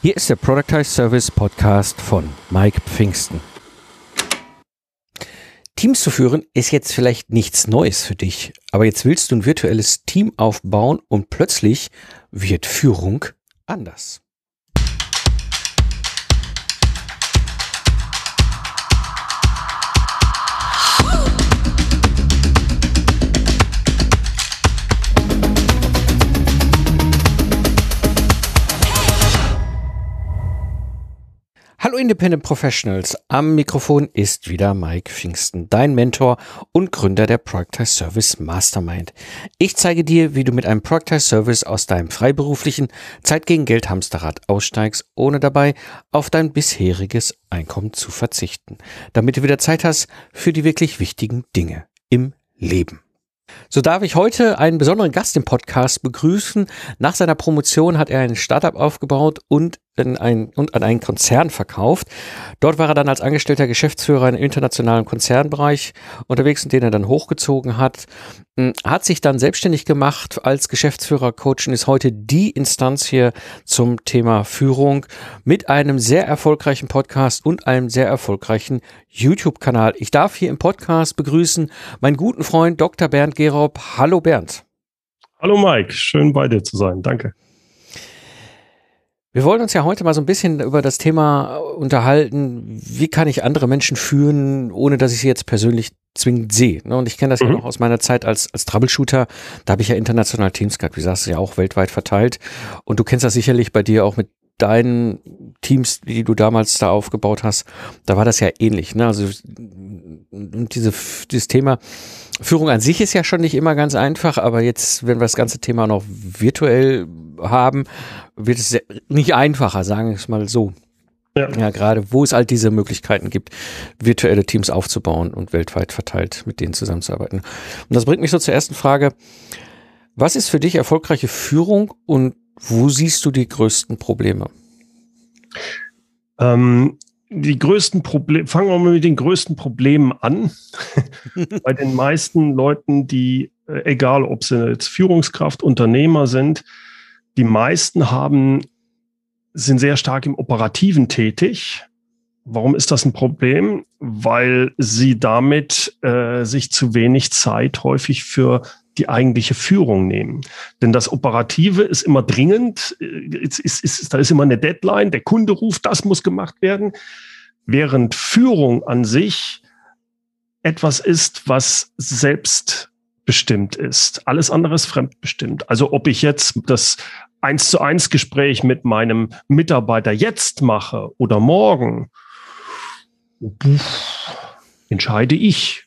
Hier ist der Productize Service Podcast von Mike Pfingsten. Teams zu führen ist jetzt vielleicht nichts Neues für dich, aber jetzt willst du ein virtuelles Team aufbauen und plötzlich wird Führung anders. Hallo Independent Professionals, am Mikrofon ist wieder Mike Pfingsten, dein Mentor und Gründer der Productize Service Mastermind. Ich zeige dir, wie du mit einem Productize Service aus deinem freiberuflichen Zeit gegen Geld Hamsterrad aussteigst, ohne dabei auf dein bisheriges Einkommen zu verzichten, damit du wieder Zeit hast für die wirklich wichtigen Dinge im Leben. So darf ich heute einen besonderen Gast im Podcast begrüßen. Nach seiner Promotion hat er ein Startup aufgebaut und, ein, und an einen Konzern verkauft. Dort war er dann als angestellter Geschäftsführer im internationalen Konzernbereich unterwegs, den er dann hochgezogen hat. Hm, hat sich dann selbstständig gemacht als Geschäftsführer, Coach und ist heute die Instanz hier zum Thema Führung mit einem sehr erfolgreichen Podcast und einem sehr erfolgreichen YouTube-Kanal. Ich darf hier im Podcast begrüßen meinen guten Freund Dr. Bernd Gerob. Hallo Bernd. Hallo Mike, schön bei dir zu sein. Danke. Wir wollen uns ja heute mal so ein bisschen über das Thema unterhalten, wie kann ich andere Menschen führen, ohne dass ich sie jetzt persönlich zwingend sehe. Ne? Und ich kenne das mhm. ja noch aus meiner Zeit als, als Troubleshooter. Da habe ich ja international Teams gehabt, wie sagst du ja auch weltweit verteilt. Und du kennst das sicherlich bei dir auch mit deinen Teams, die du damals da aufgebaut hast. Da war das ja ähnlich. Ne? Also diese, dieses Thema Führung an sich ist ja schon nicht immer ganz einfach, aber jetzt, wenn wir das ganze Thema noch virtuell haben, wird es nicht einfacher, sagen wir es mal so. Ja. ja, gerade wo es halt diese Möglichkeiten gibt, virtuelle Teams aufzubauen und weltweit verteilt mit denen zusammenzuarbeiten. Und das bringt mich so zur ersten Frage. Was ist für dich erfolgreiche Führung und wo siehst du die größten Probleme? Ähm, die größten Probleme, fangen wir mal mit den größten Problemen an. Bei den meisten Leuten, die, äh, egal ob sie jetzt Führungskraft, Unternehmer sind, die meisten haben, sind sehr stark im Operativen tätig. Warum ist das ein Problem? Weil sie damit äh, sich zu wenig Zeit häufig für die eigentliche Führung nehmen. Denn das Operative ist immer dringend, ist, ist, ist, da ist immer eine Deadline, der Kunde ruft, das muss gemacht werden, während Führung an sich etwas ist, was selbstbestimmt ist. Alles andere ist fremdbestimmt. Also ob ich jetzt das eins zu eins Gespräch mit meinem Mitarbeiter jetzt mache oder morgen, entscheide ich.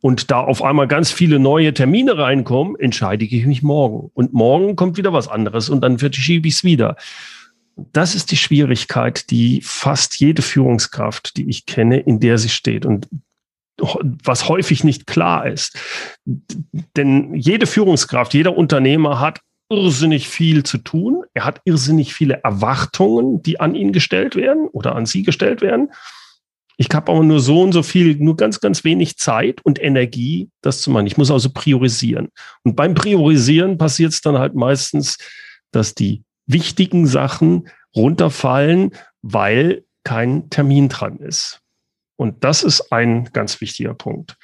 Und da auf einmal ganz viele neue Termine reinkommen, entscheide ich mich morgen. Und morgen kommt wieder was anderes und dann verschiebe ich es wieder. Das ist die Schwierigkeit, die fast jede Führungskraft, die ich kenne, in der sie steht. Und was häufig nicht klar ist. Denn jede Führungskraft, jeder Unternehmer hat irrsinnig viel zu tun. Er hat irrsinnig viele Erwartungen, die an ihn gestellt werden oder an sie gestellt werden. Ich habe aber nur so und so viel, nur ganz, ganz wenig Zeit und Energie, das zu machen. Ich muss also priorisieren. Und beim Priorisieren passiert es dann halt meistens, dass die wichtigen Sachen runterfallen, weil kein Termin dran ist. Und das ist ein ganz wichtiger Punkt.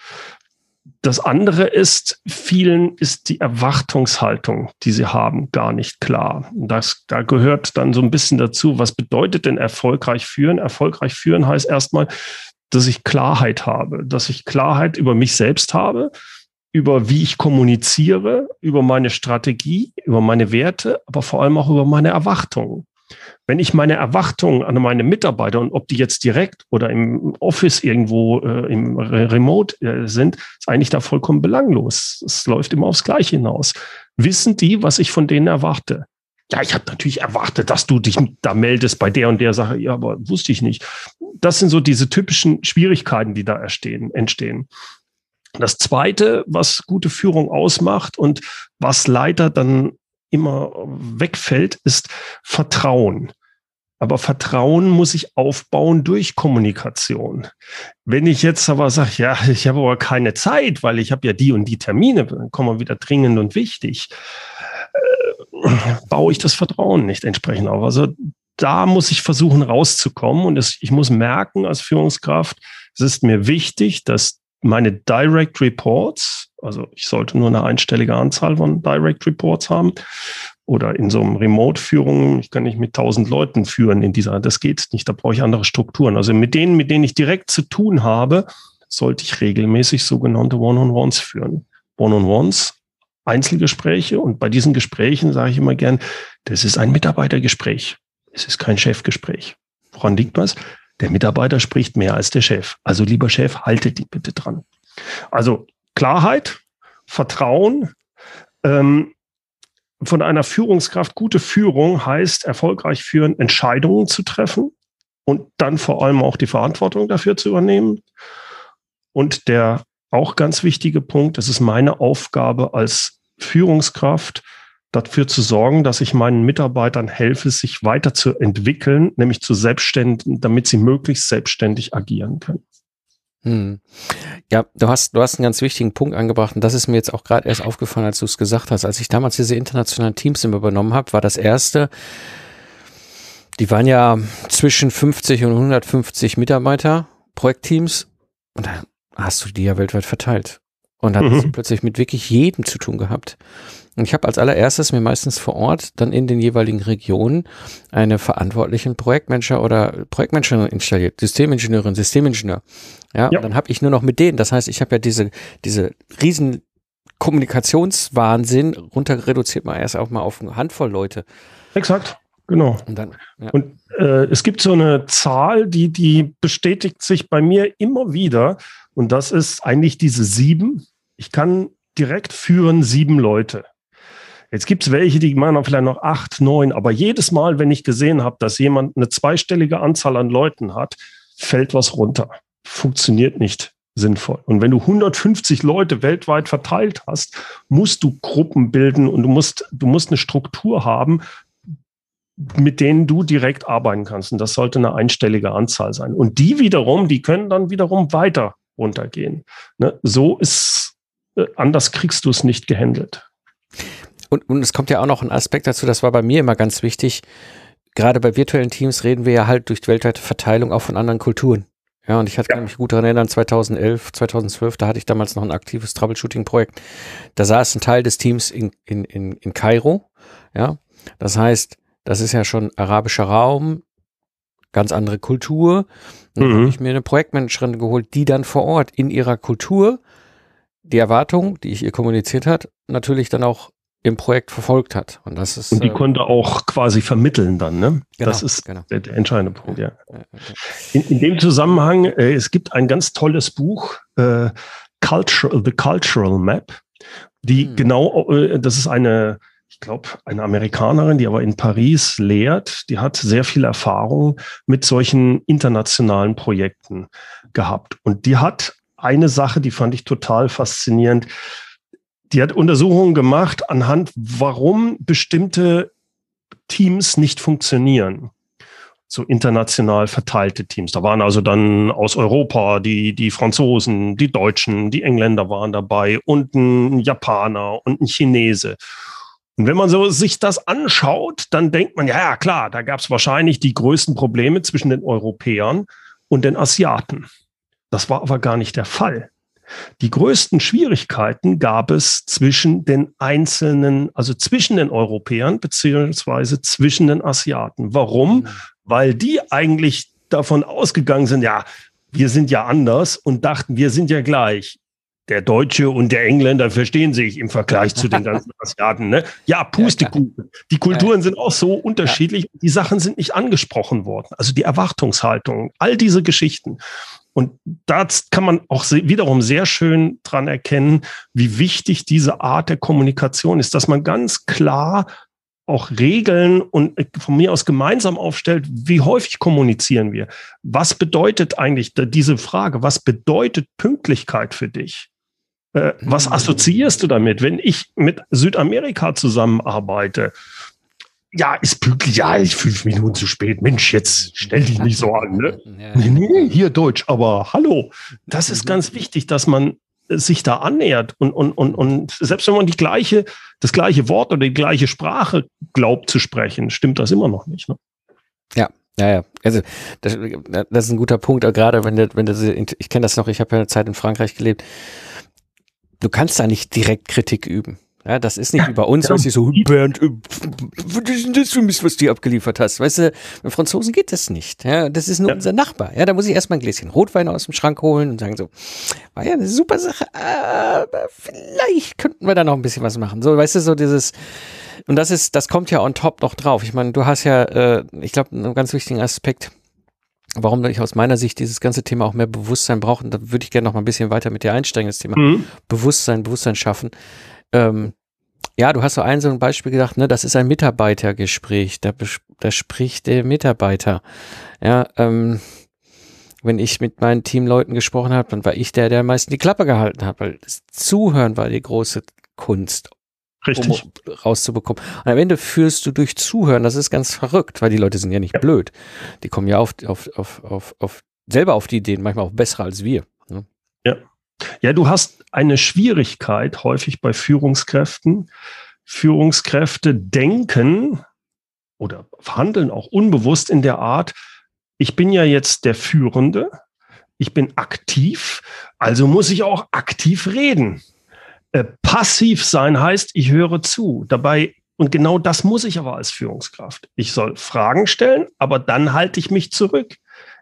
Das andere ist, vielen ist die Erwartungshaltung, die sie haben, gar nicht klar. Das, da gehört dann so ein bisschen dazu, was bedeutet denn erfolgreich führen? Erfolgreich führen heißt erstmal, dass ich Klarheit habe, dass ich Klarheit über mich selbst habe, über wie ich kommuniziere, über meine Strategie, über meine Werte, aber vor allem auch über meine Erwartungen. Wenn ich meine Erwartungen an meine Mitarbeiter und ob die jetzt direkt oder im Office irgendwo äh, im Remote äh, sind, ist eigentlich da vollkommen belanglos. Es läuft immer aufs Gleiche hinaus. Wissen die, was ich von denen erwarte? Ja, ich habe natürlich erwartet, dass du dich da meldest bei der und der Sache. Ja, aber wusste ich nicht. Das sind so diese typischen Schwierigkeiten, die da entstehen. entstehen. Das Zweite, was gute Führung ausmacht und was leider dann immer wegfällt, ist Vertrauen. Aber Vertrauen muss ich aufbauen durch Kommunikation. Wenn ich jetzt aber sage, ja, ich habe aber keine Zeit, weil ich habe ja die und die Termine, dann kommen wir wieder dringend und wichtig, äh, baue ich das Vertrauen nicht entsprechend auf. Also da muss ich versuchen rauszukommen und es, ich muss merken als Führungskraft, es ist mir wichtig, dass meine Direct Reports, also ich sollte nur eine einstellige Anzahl von Direct Reports haben oder in so einem Remote-Führung, ich kann nicht mit tausend Leuten führen in dieser, das geht nicht, da brauche ich andere Strukturen. Also mit denen, mit denen ich direkt zu tun habe, sollte ich regelmäßig sogenannte One-on-Ones führen. One-on-Ones, Einzelgespräche und bei diesen Gesprächen sage ich immer gern, das ist ein Mitarbeitergespräch. Es ist kein Chefgespräch. Woran liegt was? Der Mitarbeiter spricht mehr als der Chef. Also lieber Chef, haltet die bitte dran. Also Klarheit, Vertrauen, ähm, von einer Führungskraft, gute Führung heißt erfolgreich führen, Entscheidungen zu treffen und dann vor allem auch die Verantwortung dafür zu übernehmen. Und der auch ganz wichtige Punkt, es ist meine Aufgabe als Führungskraft, dafür zu sorgen, dass ich meinen Mitarbeitern helfe, sich weiterzuentwickeln, nämlich zu selbstständigen, damit sie möglichst selbstständig agieren können. Hm. Ja, du hast, du hast einen ganz wichtigen Punkt angebracht und das ist mir jetzt auch gerade erst aufgefallen, als du es gesagt hast. Als ich damals diese internationalen Teams immer übernommen habe, war das erste, die waren ja zwischen 50 und 150 Mitarbeiter, Projektteams und da hast du die ja weltweit verteilt. Und dann mhm. plötzlich mit wirklich jedem zu tun gehabt. Und ich habe als allererstes mir meistens vor Ort dann in den jeweiligen Regionen eine verantwortlichen Projektmanager oder Projektmanagerin installiert, Systemingenieurin, Systemingenieur. Ja, ja. und dann habe ich nur noch mit denen. Das heißt, ich habe ja diese, diese riesen Kommunikationswahnsinn runter reduziert mal erst auch mal auf eine Handvoll Leute. Exakt, genau. Und, dann, ja. und äh, es gibt so eine Zahl, die, die bestätigt sich bei mir immer wieder. Und das ist eigentlich diese sieben. Ich kann direkt führen sieben Leute. Jetzt gibt es welche, die machen vielleicht noch acht, neun, aber jedes Mal, wenn ich gesehen habe, dass jemand eine zweistellige Anzahl an Leuten hat, fällt was runter. Funktioniert nicht sinnvoll. Und wenn du 150 Leute weltweit verteilt hast, musst du Gruppen bilden und du musst, du musst eine Struktur haben, mit denen du direkt arbeiten kannst. Und das sollte eine einstellige Anzahl sein. Und die wiederum, die können dann wiederum weiter runtergehen. Ne? So ist, äh, anders kriegst du es nicht gehandelt. Und, und es kommt ja auch noch ein Aspekt dazu, das war bei mir immer ganz wichtig. Gerade bei virtuellen Teams reden wir ja halt durch die weltweite Verteilung auch von anderen Kulturen. Ja, und ich hatte ja. mich gut daran erinnern, 2011, 2012, da hatte ich damals noch ein aktives Troubleshooting-Projekt. Da saß ein Teil des Teams in, in, in, in Kairo. Ja, das heißt, das ist ja schon arabischer Raum, ganz andere Kultur. Dann mhm. habe ich mir eine Projektmanagerin geholt, die dann vor Ort in ihrer Kultur die Erwartung, die ich ihr kommuniziert hat, natürlich dann auch im Projekt verfolgt hat. Und das ist. Und die äh, konnte auch quasi vermitteln dann, ne? Genau, das ist genau. der, der, entscheidende Punkt, ja. In, in dem Zusammenhang, äh, es gibt ein ganz tolles Buch, äh, Culture, The Cultural Map, die hm. genau, äh, das ist eine, ich glaube, eine Amerikanerin, die aber in Paris lehrt, die hat sehr viel Erfahrung mit solchen internationalen Projekten gehabt. Und die hat eine Sache, die fand ich total faszinierend die hat Untersuchungen gemacht anhand, warum bestimmte Teams nicht funktionieren. So international verteilte Teams. Da waren also dann aus Europa die, die Franzosen, die Deutschen, die Engländer waren dabei und ein Japaner und ein Chinese. Und wenn man so sich das anschaut, dann denkt man, ja, ja klar, da gab es wahrscheinlich die größten Probleme zwischen den Europäern und den Asiaten. Das war aber gar nicht der Fall. Die größten Schwierigkeiten gab es zwischen den einzelnen, also zwischen den Europäern beziehungsweise zwischen den Asiaten. Warum? Mhm. Weil die eigentlich davon ausgegangen sind, ja, wir sind ja anders und dachten, wir sind ja gleich. Der Deutsche und der Engländer verstehen sich im Vergleich zu den ganzen Asiaten. Ne? Ja, Pustekuchen. Die Kulturen sind auch so unterschiedlich. Die Sachen sind nicht angesprochen worden. Also die Erwartungshaltung, all diese Geschichten. Und da kann man auch wiederum sehr schön dran erkennen, wie wichtig diese Art der Kommunikation ist, dass man ganz klar auch Regeln und von mir aus gemeinsam aufstellt, wie häufig kommunizieren wir? Was bedeutet eigentlich diese Frage? Was bedeutet Pünktlichkeit für dich? Äh, was hm. assoziierst du damit? Wenn ich mit Südamerika zusammenarbeite, ja, ist pünktlich, ja, ich fünf Minuten zu spät. Mensch, jetzt stell dich nicht so an, ne? Nee, nee, hier Deutsch, aber hallo. Das ist ganz wichtig, dass man sich da annähert und, und, und, und selbst wenn man die gleiche, das gleiche Wort oder die gleiche Sprache glaubt zu sprechen, stimmt das immer noch nicht. Ne? Ja, ja, ja. Also das, das ist ein guter Punkt, gerade wenn du, wenn du, ich kenne das noch, ich habe ja eine Zeit in Frankreich gelebt. Du kannst da nicht direkt Kritik üben. Ja, das ist nicht bei uns, was ich so, Bernd, äh, was ist denn das für Mist, was du abgeliefert hast? Weißt du, mit Franzosen geht das nicht. Ja, das ist nur ja. unser Nachbar. Ja, da muss ich erstmal ein Gläschen Rotwein aus dem Schrank holen und sagen so, war ja eine super Sache, aber vielleicht könnten wir da noch ein bisschen was machen. So, weißt du, so dieses, und das ist, das kommt ja on top noch drauf. Ich meine, du hast ja, äh, ich glaube, einen ganz wichtigen Aspekt, warum ich aus meiner Sicht dieses ganze Thema auch mehr Bewusstsein brauche. Und da würde ich gerne noch mal ein bisschen weiter mit dir einsteigen, das Thema mhm. Bewusstsein, Bewusstsein schaffen. Ähm, ja, du hast so ein so ein Beispiel gedacht, ne, das ist ein Mitarbeitergespräch, da, da spricht der Mitarbeiter. Ja, ähm, wenn ich mit meinen Teamleuten gesprochen habe, dann war ich der, der am meisten die Klappe gehalten hat, weil das Zuhören war die große Kunst. Richtig. Um rauszubekommen. Und am Ende führst du durch Zuhören, das ist ganz verrückt, weil die Leute sind ja nicht ja. blöd. Die kommen ja auf, auf, auf, auf, auf, selber auf die Ideen, manchmal auch besser als wir. Ne? Ja. Ja, du hast eine Schwierigkeit häufig bei Führungskräften. Führungskräfte denken oder handeln auch unbewusst in der Art, ich bin ja jetzt der Führende, ich bin aktiv, also muss ich auch aktiv reden. Äh, passiv sein heißt, ich höre zu. Dabei, und genau das muss ich aber als Führungskraft. Ich soll Fragen stellen, aber dann halte ich mich zurück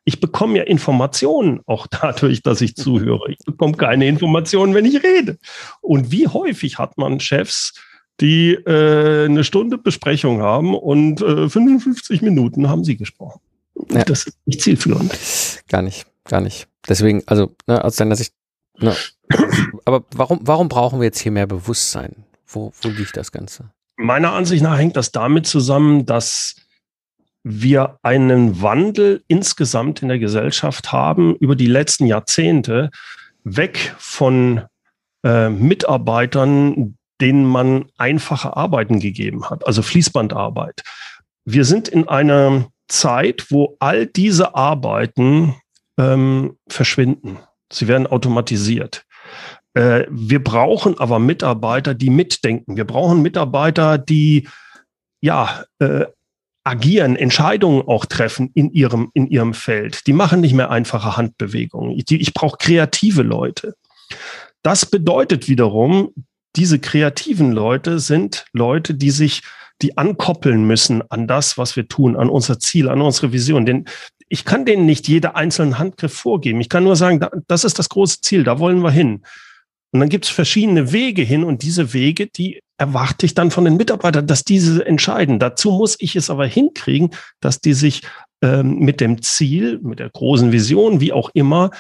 ich bekomme ja Informationen auch dadurch, dass ich zuhöre. Ich bekomme keine Informationen, wenn ich rede. Und wie häufig hat man Chefs, die äh, eine Stunde Besprechung haben und äh, 55 Minuten haben sie gesprochen. Ja. Das ist nicht zielführend. Gar nicht, gar nicht. Deswegen, also ne, aus deiner Sicht, ne, aber warum, warum brauchen wir jetzt hier mehr Bewusstsein? Wo, wo liegt das Ganze? Meiner Ansicht nach hängt das damit zusammen, dass wir einen Wandel insgesamt in der Gesellschaft haben über die letzten Jahrzehnte weg von äh, Mitarbeitern, denen man einfache Arbeiten gegeben hat, also Fließbandarbeit. Wir sind in einer Zeit, wo all diese Arbeiten ähm, verschwinden. Sie werden automatisiert. Äh, wir brauchen aber Mitarbeiter, die mitdenken. Wir brauchen Mitarbeiter, die ja äh, agieren, Entscheidungen auch treffen in ihrem, in ihrem Feld. Die machen nicht mehr einfache Handbewegungen. Ich, ich brauche kreative Leute. Das bedeutet wiederum, diese kreativen Leute sind Leute, die sich, die ankoppeln müssen an das, was wir tun, an unser Ziel, an unsere Vision. Denn ich kann denen nicht jede einzelnen Handgriff vorgeben. Ich kann nur sagen, das ist das große Ziel, da wollen wir hin. Und dann gibt es verschiedene Wege hin und diese Wege, die erwarte ich dann von den Mitarbeitern, dass diese entscheiden. Dazu muss ich es aber hinkriegen, dass die sich ähm, mit dem Ziel, mit der großen Vision, wie auch immer,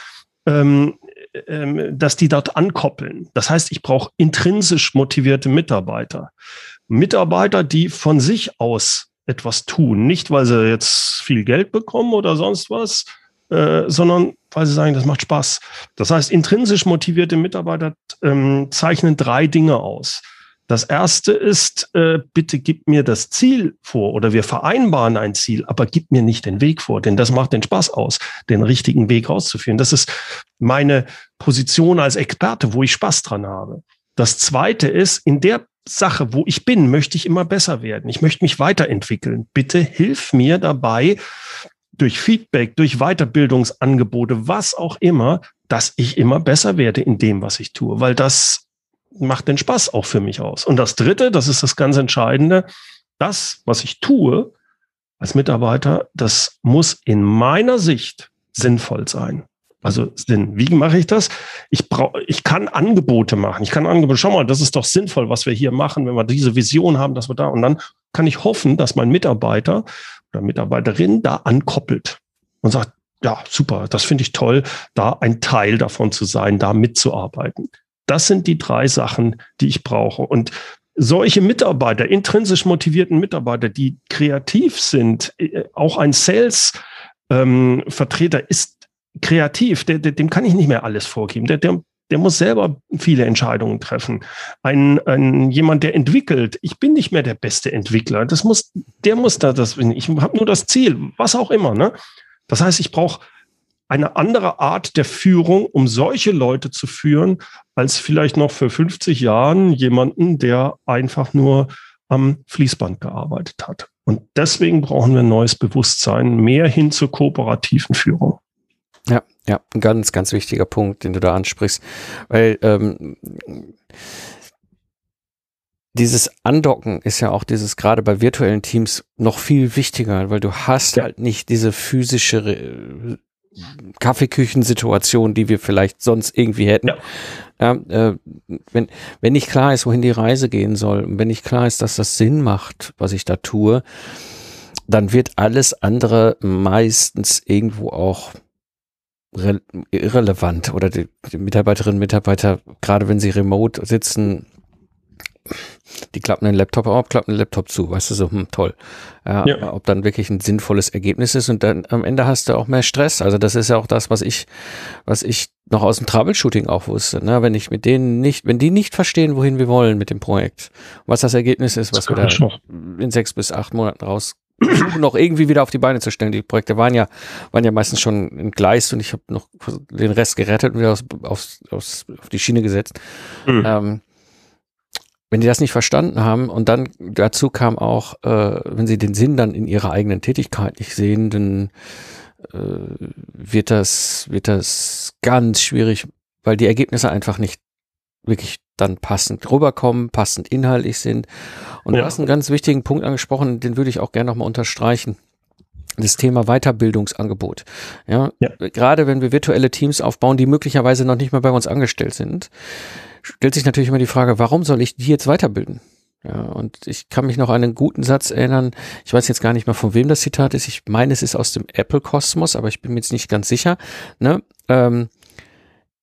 ähm, ähm, dass die dort ankoppeln. Das heißt, ich brauche intrinsisch motivierte Mitarbeiter. Mitarbeiter, die von sich aus etwas tun, nicht weil sie jetzt viel Geld bekommen oder sonst was, äh, sondern weil sie sagen, das macht Spaß. Das heißt, intrinsisch motivierte Mitarbeiter ähm, zeichnen drei Dinge aus. Das erste ist, äh, bitte gib mir das Ziel vor oder wir vereinbaren ein Ziel, aber gib mir nicht den Weg vor, denn das macht den Spaß aus, den richtigen Weg rauszuführen. Das ist meine Position als Experte, wo ich Spaß dran habe. Das zweite ist, in der Sache, wo ich bin, möchte ich immer besser werden. Ich möchte mich weiterentwickeln. Bitte hilf mir dabei, durch Feedback, durch Weiterbildungsangebote, was auch immer, dass ich immer besser werde in dem, was ich tue, weil das macht den Spaß auch für mich aus. Und das Dritte, das ist das ganz Entscheidende, das, was ich tue als Mitarbeiter, das muss in meiner Sicht sinnvoll sein. Also Sinn. Wie mache ich das? Ich brauche, ich kann Angebote machen. Ich kann Angebote. Schau mal, das ist doch sinnvoll, was wir hier machen, wenn wir diese Vision haben, dass wir da und dann kann ich hoffen, dass mein Mitarbeiter oder Mitarbeiterin da ankoppelt und sagt, ja, super, das finde ich toll, da ein Teil davon zu sein, da mitzuarbeiten. Das sind die drei Sachen, die ich brauche. Und solche Mitarbeiter, intrinsisch motivierten Mitarbeiter, die kreativ sind, äh, auch ein Sales-Vertreter ähm, ist kreativ, der, der, dem kann ich nicht mehr alles vorgeben. Der, der, der muss selber viele Entscheidungen treffen. Ein, ein jemand, der entwickelt, ich bin nicht mehr der beste Entwickler. Das muss, der muss da das. Ich habe nur das Ziel, was auch immer. Ne? Das heißt, ich brauche eine andere Art der Führung, um solche Leute zu führen, als vielleicht noch für 50 Jahren jemanden, der einfach nur am Fließband gearbeitet hat. Und deswegen brauchen wir ein neues Bewusstsein, mehr hin zur kooperativen Führung. Ja, ja, ein ganz, ganz wichtiger Punkt, den du da ansprichst, weil ähm, dieses Andocken ist ja auch dieses gerade bei virtuellen Teams noch viel wichtiger, weil du hast ja. halt nicht diese physische äh, Kaffeeküchensituation, die wir vielleicht sonst irgendwie hätten. Ja. Ja, äh, wenn, wenn nicht klar ist, wohin die Reise gehen soll, und wenn nicht klar ist, dass das Sinn macht, was ich da tue, dann wird alles andere meistens irgendwo auch irrelevant oder die, die Mitarbeiterinnen und Mitarbeiter, gerade wenn sie remote sitzen, die klappen den Laptop auf, klappen den Laptop zu, weißt du, so, hm, toll. Ja, ja. Ob dann wirklich ein sinnvolles Ergebnis ist und dann am Ende hast du auch mehr Stress. Also das ist ja auch das, was ich, was ich noch aus dem Troubleshooting auch wusste. Ne? Wenn ich mit denen nicht, wenn die nicht verstehen, wohin wir wollen mit dem Projekt, was das Ergebnis ist, was wir da in sechs bis acht Monaten raus versuchen noch irgendwie wieder auf die Beine zu stellen. Die Projekte waren ja, waren ja meistens schon entgleist und ich habe noch den Rest gerettet und wieder aus, aufs, aufs, auf die Schiene gesetzt. Mhm. Ähm, wenn die das nicht verstanden haben und dann dazu kam auch, äh, wenn sie den Sinn dann in ihrer eigenen Tätigkeit nicht sehen, dann äh, wird das, wird das ganz schwierig, weil die Ergebnisse einfach nicht wirklich dann passend rüberkommen, passend inhaltlich sind. Und ja. du hast einen ganz wichtigen Punkt angesprochen, den würde ich auch gerne nochmal unterstreichen das Thema Weiterbildungsangebot. Ja, ja, gerade wenn wir virtuelle Teams aufbauen, die möglicherweise noch nicht mal bei uns angestellt sind, stellt sich natürlich immer die Frage, warum soll ich die jetzt weiterbilden? Ja, und ich kann mich noch an einen guten Satz erinnern. Ich weiß jetzt gar nicht mehr, von wem das Zitat ist. Ich meine, es ist aus dem Apple-Kosmos, aber ich bin mir jetzt nicht ganz sicher. Ne? Ähm,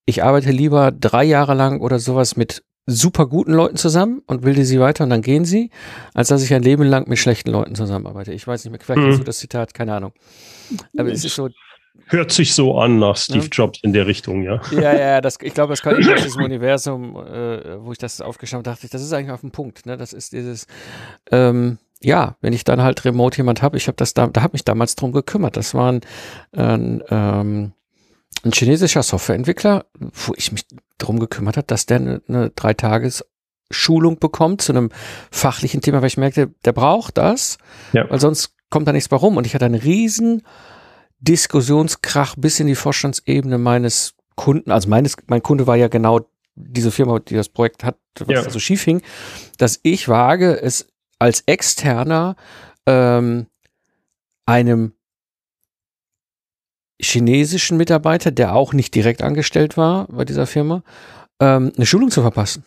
ich arbeite lieber drei Jahre lang oder sowas mit super guten Leuten zusammen und bilde sie weiter und dann gehen sie, als dass ich ein Leben lang mit schlechten Leuten zusammenarbeite. Ich weiß nicht mehr, vielleicht mhm. du das Zitat, keine Ahnung. Aber es ist so, Hört sich so an nach Steve ja. Jobs in der Richtung, ja. Ja, ja, das, ich glaube, das kommt aus diesem Universum, äh, wo ich das aufgeschaut habe, dachte ich, das ist eigentlich auf dem Punkt. Ne? Das ist dieses, ähm, ja, wenn ich dann halt remote jemand habe, ich habe das da, da habe mich damals drum gekümmert. Das war ein, ein, ähm, ein chinesischer Softwareentwickler, wo ich mich drum gekümmert habe, dass der eine, eine drei Tages Schulung bekommt zu einem fachlichen Thema, weil ich merkte, der braucht das, ja. weil sonst kommt da nichts bei rum. Und ich hatte einen riesen Diskussionskrach bis in die Vorstandsebene meines Kunden, also meines, mein Kunde war ja genau diese Firma, die das Projekt hat, was ja. da so schief hing, dass ich wage, es als externer ähm, einem chinesischen Mitarbeiter, der auch nicht direkt angestellt war bei dieser Firma, ähm, eine Schulung zu verpassen.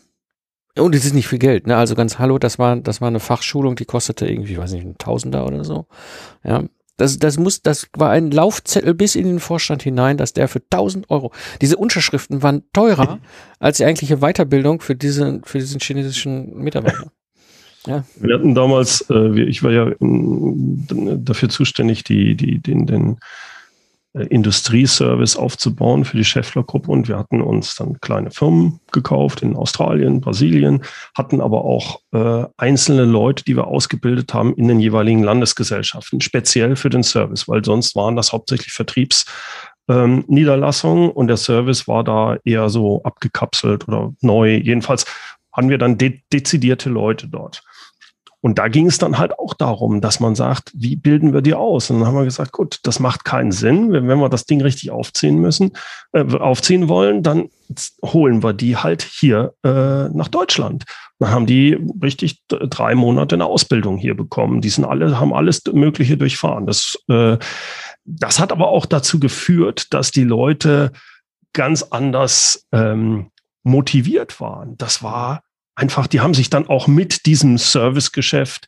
Und es ist nicht viel Geld, ne? Also ganz hallo, das war, das war eine Fachschulung, die kostete irgendwie, weiß nicht, ein Tausender oder so. Ja. Das, das muss, das war ein Laufzettel bis in den Vorstand hinein, dass der für 1000 Euro, diese Unterschriften waren teurer als die eigentliche Weiterbildung für diesen, für diesen chinesischen Mitarbeiter. Ja. Wir hatten damals, äh, ich war ja dafür zuständig, die, die, den, den Industrieservice aufzubauen für die Scheffler-Gruppe und wir hatten uns dann kleine Firmen gekauft in Australien, Brasilien, hatten aber auch äh, einzelne Leute, die wir ausgebildet haben in den jeweiligen Landesgesellschaften, speziell für den Service, weil sonst waren das hauptsächlich Vertriebsniederlassungen ähm, und der Service war da eher so abgekapselt oder neu. Jedenfalls hatten wir dann de dezidierte Leute dort. Und da ging es dann halt auch darum, dass man sagt, wie bilden wir die aus? Und dann haben wir gesagt, gut, das macht keinen Sinn. Wenn, wir das Ding richtig aufziehen müssen, äh, aufziehen wollen, dann holen wir die halt hier äh, nach Deutschland. Dann haben die richtig drei Monate eine Ausbildung hier bekommen. Die sind alle, haben alles Mögliche durchfahren. Das, äh, das hat aber auch dazu geführt, dass die Leute ganz anders ähm, motiviert waren. Das war einfach, die haben sich dann auch mit diesem Servicegeschäft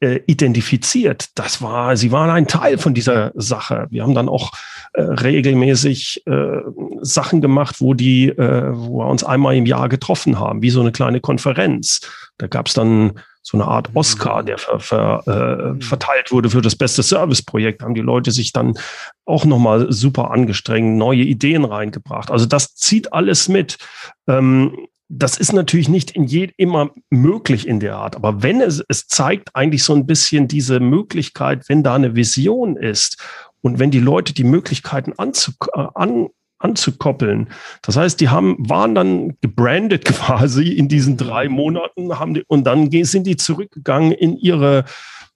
äh, identifiziert. Das war, sie waren ein Teil von dieser Sache. Wir haben dann auch äh, regelmäßig äh, Sachen gemacht, wo die, äh, wo wir uns einmal im Jahr getroffen haben, wie so eine kleine Konferenz. Da gab es dann so eine Art Oscar, der ver, ver, äh, mhm. verteilt wurde für das beste Serviceprojekt. Haben die Leute sich dann auch nochmal super angestrengt, neue Ideen reingebracht. Also das zieht alles mit. Ähm, das ist natürlich nicht in je, immer möglich in der Art, aber wenn es, es zeigt eigentlich so ein bisschen diese Möglichkeit, wenn da eine Vision ist und wenn die Leute die Möglichkeiten anzu, äh, an, anzukoppeln. Das heißt, die haben, waren dann gebrandet quasi in diesen drei Monaten, haben die, und dann sind die zurückgegangen in ihre,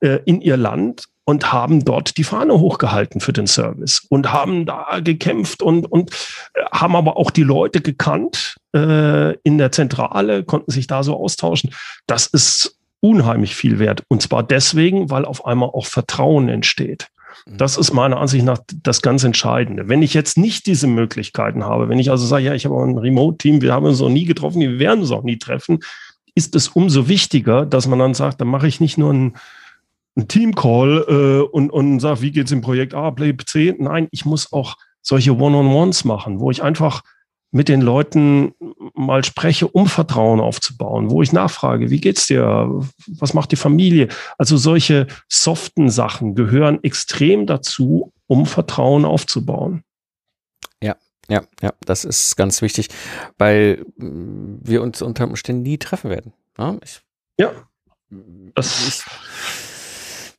äh, in ihr Land und haben dort die Fahne hochgehalten für den Service und haben da gekämpft und, und äh, haben aber auch die Leute gekannt äh, in der Zentrale, konnten sich da so austauschen. Das ist unheimlich viel wert. Und zwar deswegen, weil auf einmal auch Vertrauen entsteht. Mhm. Das ist meiner Ansicht nach das ganz Entscheidende. Wenn ich jetzt nicht diese Möglichkeiten habe, wenn ich also sage, ja, ich habe ein Remote-Team, wir haben uns noch nie getroffen, wir werden uns auch nie treffen, ist es umso wichtiger, dass man dann sagt, dann mache ich nicht nur ein ein Team-Call äh, und, und sage, wie geht's im Projekt A, Play C? Nein, ich muss auch solche One-on-Ones machen, wo ich einfach mit den Leuten mal spreche, um Vertrauen aufzubauen, wo ich nachfrage, wie geht's dir? Was macht die Familie? Also solche soften Sachen gehören extrem dazu, um Vertrauen aufzubauen. Ja, ja, ja, das ist ganz wichtig, weil wir uns unter Umständen nie treffen werden. Ja, ich, ja das ich,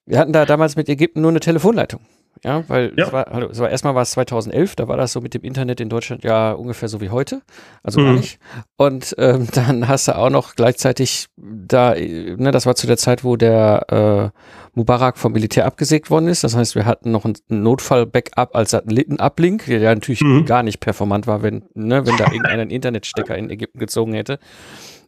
wir hatten da damals mit Ägypten nur eine Telefonleitung. Ja, weil ja. Es, war, also es war erstmal war es 2011, da war das so mit dem Internet in Deutschland ja ungefähr so wie heute, also mhm. gar nicht. Und ähm, dann hast du auch noch gleichzeitig da, ne, das war zu der Zeit, wo der äh, Mubarak vom Militär abgesägt worden ist. Das heißt, wir hatten noch einen Notfall-Backup als Satelliten-Uplink, der ja natürlich mhm. gar nicht performant war, wenn, ne, wenn da irgendeiner einen Internetstecker in Ägypten gezogen hätte.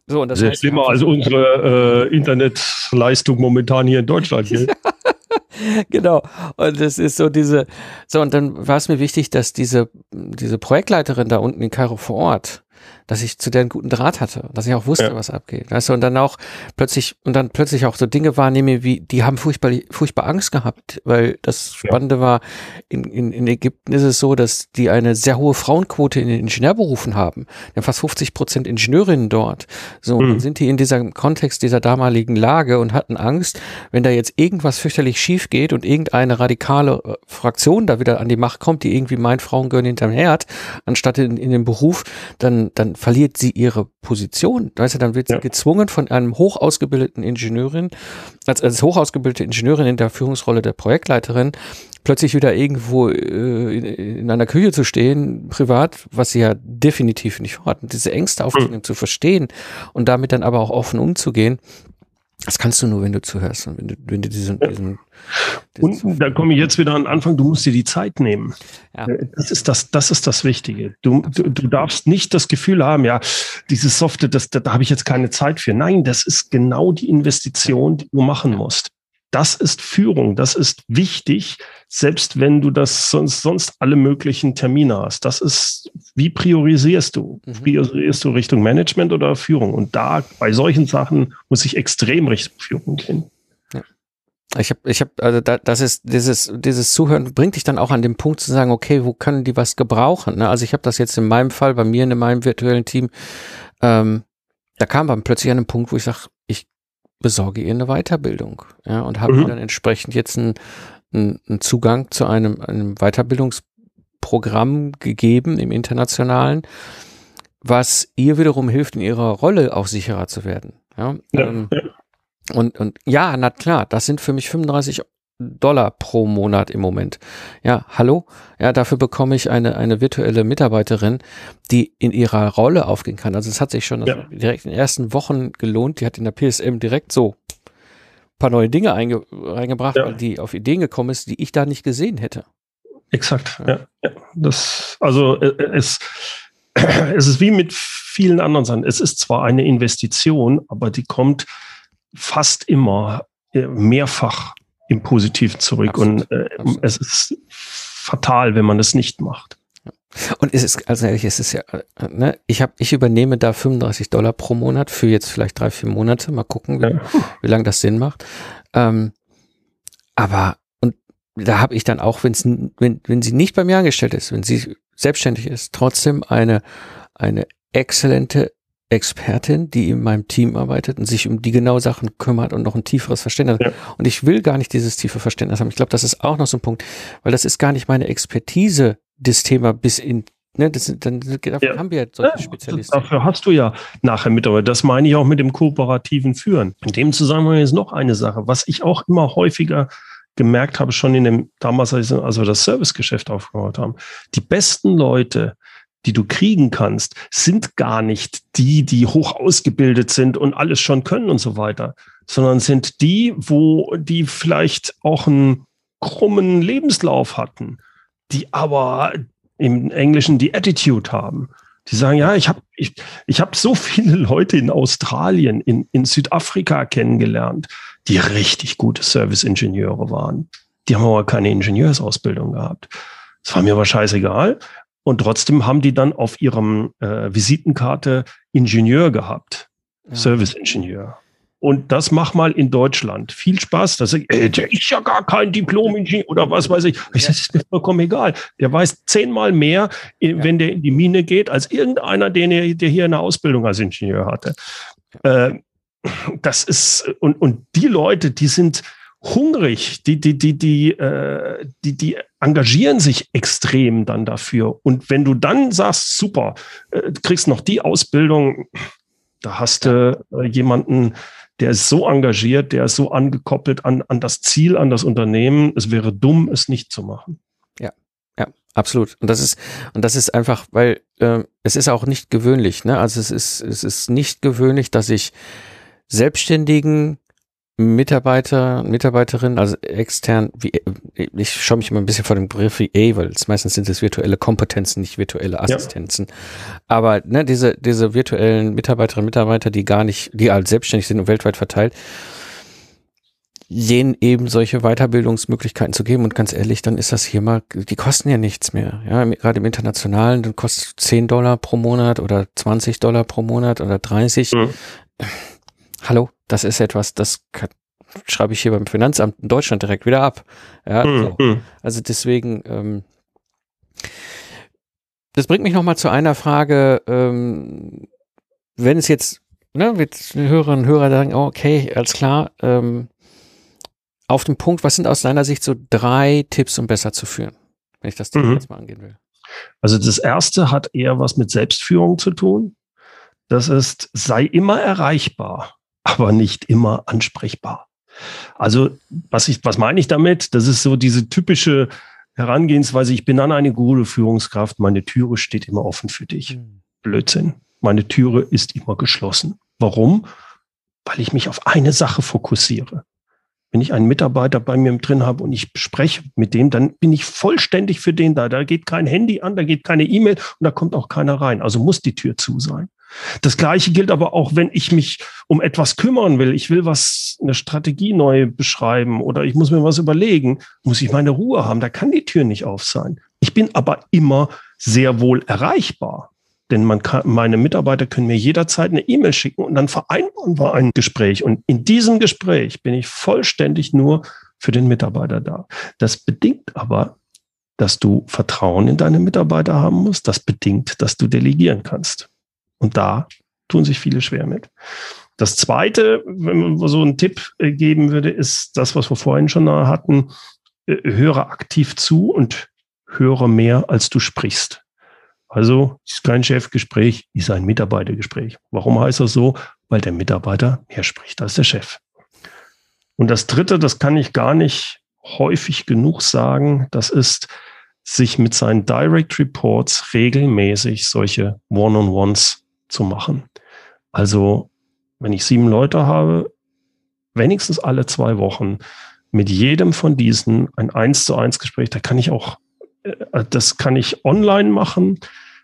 So, und das Sehr heißt, schlimmer als unsere äh, Internetleistung momentan hier in Deutschland. genau. Und es ist so diese, so, und dann war es mir wichtig, dass diese, diese Projektleiterin da unten in Kairo vor Ort, dass ich zu der einen guten Draht hatte, dass ich auch wusste, ja. was abgeht. Weißt du, und dann auch plötzlich, und dann plötzlich auch so Dinge wahrnehme, wie, die haben furchtbar, furchtbar Angst gehabt, weil das Spannende ja. war, in, in, in Ägypten ist es so, dass die eine sehr hohe Frauenquote in den Ingenieurberufen haben. Haben fast 50 Prozent Ingenieurinnen dort. So, mhm. dann sind die in diesem Kontext dieser damaligen Lage und hatten Angst, wenn da jetzt irgendwas fürchterlich schief geht und irgendeine radikale äh, Fraktion da wieder an die Macht kommt, die irgendwie meint, Frauen gehören hinterm Herd, anstatt in, in den Beruf, dann, dann verliert sie ihre Position. Weißt du, dann wird sie ja. gezwungen von einem hochausgebildeten Ingenieurin, als, als hochausgebildete Ingenieurin in der Führungsrolle der Projektleiterin, plötzlich wieder irgendwo äh, in, in, einer Küche zu stehen, privat, was sie ja definitiv nicht vorhat. Und diese Ängste aufzunehmen, mhm. zu verstehen und damit dann aber auch offen umzugehen, das kannst du nur, wenn du zuhörst und wenn du, wenn du diesen, diesen, diesen Und da komme ich jetzt wieder an den Anfang, du musst dir die Zeit nehmen. Ja. Äh, das ist das, das ist das Wichtige. Du, du, du, darfst nicht das Gefühl haben, ja, dieses Software, das, da, da habe ich jetzt keine Zeit für. Nein, das ist genau die Investition, die du machen musst. Das ist Führung, das ist wichtig, selbst wenn du das sonst, sonst alle möglichen Termine hast. Das ist, wie priorisierst du? Mhm. Priorisierst du Richtung Management oder Führung? Und da bei solchen Sachen muss ich extrem Richtung Führung gehen. Ich habe, ich habe, also da, das ist dieses, dieses Zuhören bringt dich dann auch an den Punkt zu sagen, okay, wo können die was gebrauchen? Ne? Also ich habe das jetzt in meinem Fall, bei mir in meinem virtuellen Team, ähm, da kam dann plötzlich an den Punkt, wo ich sage, ich besorge ihr eine Weiterbildung, ja, und habe mhm. dann entsprechend jetzt einen, einen Zugang zu einem, einem Weiterbildungsprogramm gegeben im internationalen, was ihr wiederum hilft, in ihrer Rolle auch sicherer zu werden. Ja, ja, ähm. Und, und ja, na klar, das sind für mich 35 Dollar pro Monat im Moment. Ja, hallo? Ja, dafür bekomme ich eine, eine virtuelle Mitarbeiterin, die in ihrer Rolle aufgehen kann. Also es hat sich schon ja. direkt in den ersten Wochen gelohnt. Die hat in der PSM direkt so paar neue Dinge einge reingebracht, ja. weil die auf Ideen gekommen ist, die ich da nicht gesehen hätte. Exakt, ja. ja. Das, also äh, es, es ist wie mit vielen anderen Sachen. Es ist zwar eine Investition, aber die kommt fast immer äh, mehrfach im Positiven zurück. Absolut. Und äh, es ist fatal, wenn man es nicht macht. Und es ist, also ehrlich, es ist ja, äh, ne, ich habe, ich übernehme da 35 Dollar pro Monat für jetzt vielleicht drei, vier Monate. Mal gucken, wie, ja. wie lange das Sinn macht. Ähm, aber, und da habe ich dann auch, wenn's, wenn, wenn sie nicht bei mir angestellt ist, wenn sie selbstständig ist, trotzdem eine, eine exzellente Expertin, die in meinem Team arbeitet und sich um die genau Sachen kümmert und noch ein tieferes Verständnis. Ja. Und ich will gar nicht dieses tiefe Verständnis haben. Ich glaube, das ist auch noch so ein Punkt, weil das ist gar nicht meine Expertise, das Thema bis in Ne, das, dann, dafür ja. haben wir ja solche ja, Spezialisten. Dafür hast du ja nachher Mitarbeiter. Das meine ich auch mit dem kooperativen Führen. In dem Zusammenhang ist noch eine Sache, was ich auch immer häufiger gemerkt habe, schon in dem, damals, als wir das Servicegeschäft aufgebaut haben. Die besten Leute die du kriegen kannst, sind gar nicht die, die hoch ausgebildet sind und alles schon können und so weiter, sondern sind die, wo die vielleicht auch einen krummen Lebenslauf hatten, die aber im Englischen die Attitude haben. Die sagen, ja, ich habe ich, ich hab so viele Leute in Australien, in, in Südafrika kennengelernt, die richtig gute Service-Ingenieure waren. Die haben aber keine Ingenieursausbildung gehabt. Das war mir aber scheißegal. Und trotzdem haben die dann auf ihrem äh, Visitenkarte Ingenieur gehabt. Ja. Service-Ingenieur. Und das mach mal in Deutschland. Viel Spaß. Das ist, äh, der ist ja gar kein Diplom-Ingenieur oder was weiß ich. Ich sage, das ist mir vollkommen egal. Der weiß zehnmal mehr, äh, ja. wenn der in die Mine geht, als irgendeiner, den er, der hier eine Ausbildung als Ingenieur hatte. Äh, das ist, und, und die Leute, die sind hungrig, die, die, die, die, äh, die, die engagieren sich extrem dann dafür. Und wenn du dann sagst, super, äh, kriegst noch die Ausbildung, da hast du äh, jemanden, der ist so engagiert, der ist so angekoppelt an, an das Ziel, an das Unternehmen. Es wäre dumm, es nicht zu machen. Ja, ja, absolut. Und das ist, und das ist einfach, weil äh, es ist auch nicht gewöhnlich, ne? Also es ist, es ist nicht gewöhnlich, dass ich Selbstständigen Mitarbeiter, Mitarbeiterin, also extern, wie, ich schaue mich immer ein bisschen vor dem Begriff VA, weil es meistens sind es virtuelle Kompetenzen, nicht virtuelle Assistenzen. Ja. Aber ne, diese, diese virtuellen Mitarbeiterinnen und Mitarbeiter, die gar nicht, die als selbstständig sind und weltweit verteilt, denen eben solche Weiterbildungsmöglichkeiten zu geben. Und ganz ehrlich, dann ist das hier mal, die kosten ja nichts mehr. Ja, gerade im Internationalen, dann kostet 10 Dollar pro Monat oder 20 Dollar pro Monat oder 30. Mhm. Hallo, das ist etwas, das kann, schreibe ich hier beim Finanzamt in Deutschland direkt wieder ab. Ja, mhm. so. Hm. Also deswegen, ähm, das bringt mich nochmal zu einer Frage, ähm, wenn es jetzt, ne, mit Hörerinnen und Hörer sagen, oh, okay, alles klar, ähm, auf dem Punkt, was sind aus deiner Sicht so drei Tipps, um besser zu führen, wenn ich das Thema mhm. jetzt mal angehen will? Also das erste hat eher was mit Selbstführung zu tun. Das ist, sei immer erreichbar aber nicht immer ansprechbar. Also, was, ich, was meine ich damit? Das ist so diese typische Herangehensweise, ich bin an eine gute Führungskraft, meine Türe steht immer offen für dich. Mhm. Blödsinn. Meine Türe ist immer geschlossen. Warum? Weil ich mich auf eine Sache fokussiere. Wenn ich einen Mitarbeiter bei mir drin habe und ich spreche mit dem, dann bin ich vollständig für den da. Da geht kein Handy an, da geht keine E-Mail und da kommt auch keiner rein. Also muss die Tür zu sein. Das Gleiche gilt aber auch, wenn ich mich um etwas kümmern will. Ich will was, eine Strategie neu beschreiben oder ich muss mir was überlegen, muss ich meine Ruhe haben. Da kann die Tür nicht auf sein. Ich bin aber immer sehr wohl erreichbar. Denn man kann, meine Mitarbeiter können mir jederzeit eine E-Mail schicken und dann vereinbaren wir ein Gespräch. Und in diesem Gespräch bin ich vollständig nur für den Mitarbeiter da. Das bedingt aber, dass du Vertrauen in deine Mitarbeiter haben musst. Das bedingt, dass du delegieren kannst. Und da tun sich viele schwer mit. Das zweite, wenn man so einen Tipp äh, geben würde, ist das, was wir vorhin schon hatten. Äh, höre aktiv zu und höre mehr, als du sprichst. Also ist kein Chefgespräch, ist ein Mitarbeitergespräch. Warum heißt das so? Weil der Mitarbeiter mehr spricht als der Chef. Und das Dritte, das kann ich gar nicht häufig genug sagen, das ist, sich mit seinen Direct Reports regelmäßig solche One-on-Ones zu machen. Also, wenn ich sieben Leute habe, wenigstens alle zwei Wochen mit jedem von diesen ein eins zu eins Gespräch, da kann ich auch, äh, das kann ich online machen,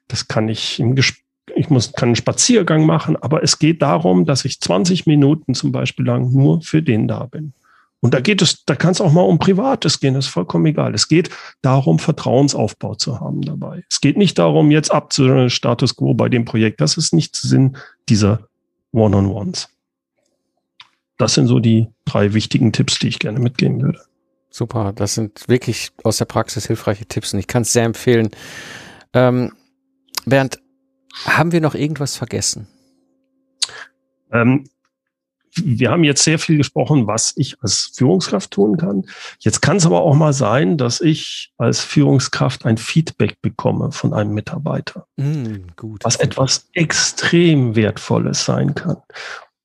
das kann ich im Gespräch ich muss, kann einen Spaziergang machen, aber es geht darum, dass ich 20 Minuten zum Beispiel lang nur für den da bin. Und da geht es, da kann es auch mal um Privates gehen, das ist vollkommen egal. Es geht darum, Vertrauensaufbau zu haben dabei. Es geht nicht darum, jetzt ab zu Status quo bei dem Projekt. Das ist nicht Sinn dieser One-on-Ones. Das sind so die drei wichtigen Tipps, die ich gerne mitgeben würde. Super, das sind wirklich aus der Praxis hilfreiche Tipps und ich kann es sehr empfehlen. Ähm, Bernd, haben wir noch irgendwas vergessen? Ähm, wir haben jetzt sehr viel gesprochen, was ich als Führungskraft tun kann. Jetzt kann es aber auch mal sein, dass ich als Führungskraft ein Feedback bekomme von einem Mitarbeiter, mm, gut. was etwas extrem Wertvolles sein kann.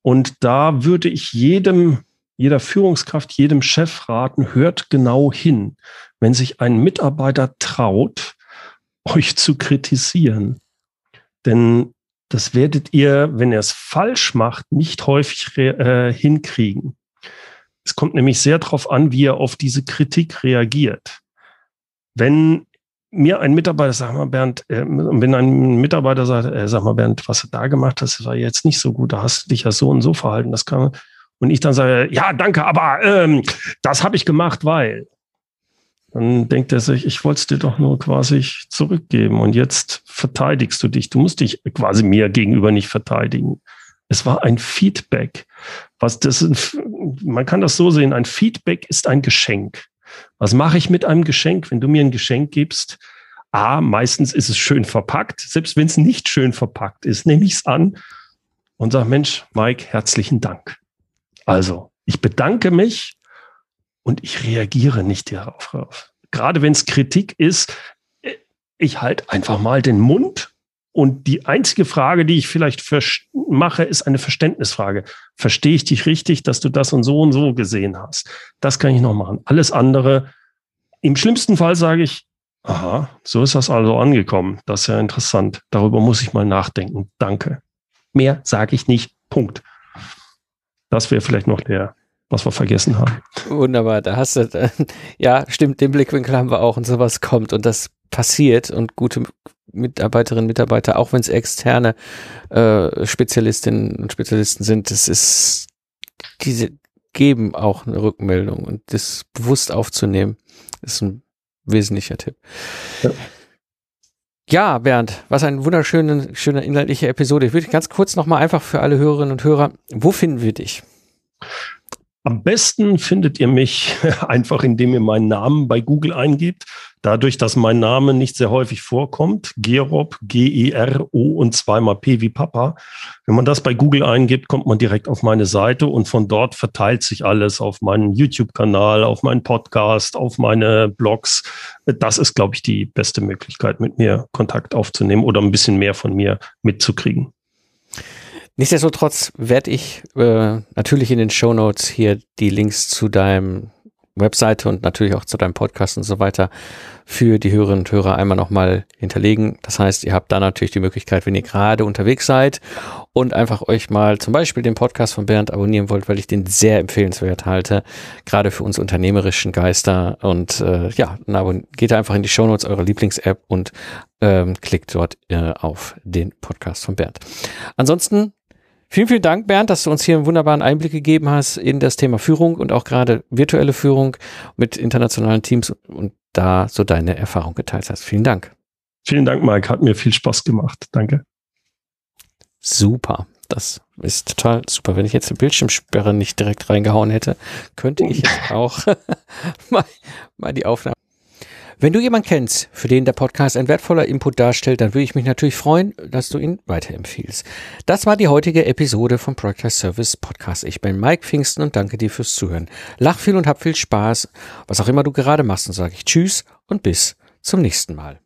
Und da würde ich jedem, jeder Führungskraft, jedem Chef raten, hört genau hin. Wenn sich ein Mitarbeiter traut, euch zu kritisieren, Denn das werdet ihr, wenn ihr es falsch macht, nicht häufig äh, hinkriegen. Es kommt nämlich sehr darauf an, wie ihr auf diese Kritik reagiert. Wenn mir ein Mitarbeiter, sag mal Bernd, äh, wenn ein Mitarbeiter sagt, äh, sag mal Bernd, was du da gemacht hast, das war jetzt nicht so gut, da hast du dich ja so und so verhalten, das kann und ich dann sage, ja, danke, aber ähm, das habe ich gemacht, weil dann denkt er sich, ich wollte es dir doch nur quasi zurückgeben und jetzt verteidigst du dich. Du musst dich quasi mir gegenüber nicht verteidigen. Es war ein Feedback. Was das, man kann das so sehen, ein Feedback ist ein Geschenk. Was mache ich mit einem Geschenk, wenn du mir ein Geschenk gibst? A, meistens ist es schön verpackt. Selbst wenn es nicht schön verpackt ist, nehme ich es an und sage, Mensch, Mike, herzlichen Dank. Also, ich bedanke mich und ich reagiere nicht darauf. Gerade wenn es Kritik ist, ich halte einfach mal den Mund und die einzige Frage, die ich vielleicht mache, ist eine Verständnisfrage. Verstehe ich dich richtig, dass du das und so und so gesehen hast? Das kann ich noch machen. Alles andere, im schlimmsten Fall sage ich, aha, so ist das also angekommen. Das ist ja interessant. Darüber muss ich mal nachdenken. Danke. Mehr sage ich nicht. Punkt. Das wäre vielleicht noch der, was wir vergessen haben. Wunderbar, da hast du, ja, stimmt, den Blickwinkel haben wir auch und sowas kommt und das passiert und gute Mitarbeiterinnen und Mitarbeiter, auch wenn es externe äh, Spezialistinnen und Spezialisten sind, das ist, diese geben auch eine Rückmeldung und das bewusst aufzunehmen, ist ein wesentlicher Tipp. Ja. Ja, Bernd, was eine wunderschöne, schöne inhaltliche Episode. Ich würde ganz kurz nochmal einfach für alle Hörerinnen und Hörer, wo finden wir dich? Am besten findet ihr mich einfach, indem ihr meinen Namen bei Google eingebt. Dadurch, dass mein Name nicht sehr häufig vorkommt, Gerob, G-E-R-O und zweimal P wie Papa. Wenn man das bei Google eingibt, kommt man direkt auf meine Seite und von dort verteilt sich alles auf meinen YouTube-Kanal, auf meinen Podcast, auf meine Blogs. Das ist, glaube ich, die beste Möglichkeit, mit mir Kontakt aufzunehmen oder ein bisschen mehr von mir mitzukriegen. Nichtsdestotrotz werde ich äh, natürlich in den Show Notes hier die Links zu deinem Webseite und natürlich auch zu deinem Podcast und so weiter für die Hörerinnen und Hörer einmal nochmal hinterlegen. Das heißt, ihr habt da natürlich die Möglichkeit, wenn ihr gerade unterwegs seid und einfach euch mal zum Beispiel den Podcast von Bernd abonnieren wollt, weil ich den sehr empfehlenswert halte, gerade für uns unternehmerischen Geister. Und äh, ja, geht einfach in die Show Notes eurer Lieblings-App und ähm, klickt dort äh, auf den Podcast von Bernd. Ansonsten Vielen, vielen Dank, Bernd, dass du uns hier einen wunderbaren Einblick gegeben hast in das Thema Führung und auch gerade virtuelle Führung mit internationalen Teams und da so deine Erfahrung geteilt hast. Vielen Dank. Vielen Dank, Mike. Hat mir viel Spaß gemacht. Danke. Super. Das ist total super. Wenn ich jetzt die Bildschirmsperre nicht direkt reingehauen hätte, könnte ich jetzt auch mal, mal die Aufnahme. Wenn du jemanden kennst, für den der Podcast ein wertvoller Input darstellt, dann würde ich mich natürlich freuen, dass du ihn weiterempfiehlst. Das war die heutige Episode vom Project Service Podcast. Ich bin Mike Pfingsten und danke dir fürs Zuhören. Lach viel und hab viel Spaß, was auch immer du gerade machst und sage ich Tschüss und bis zum nächsten Mal.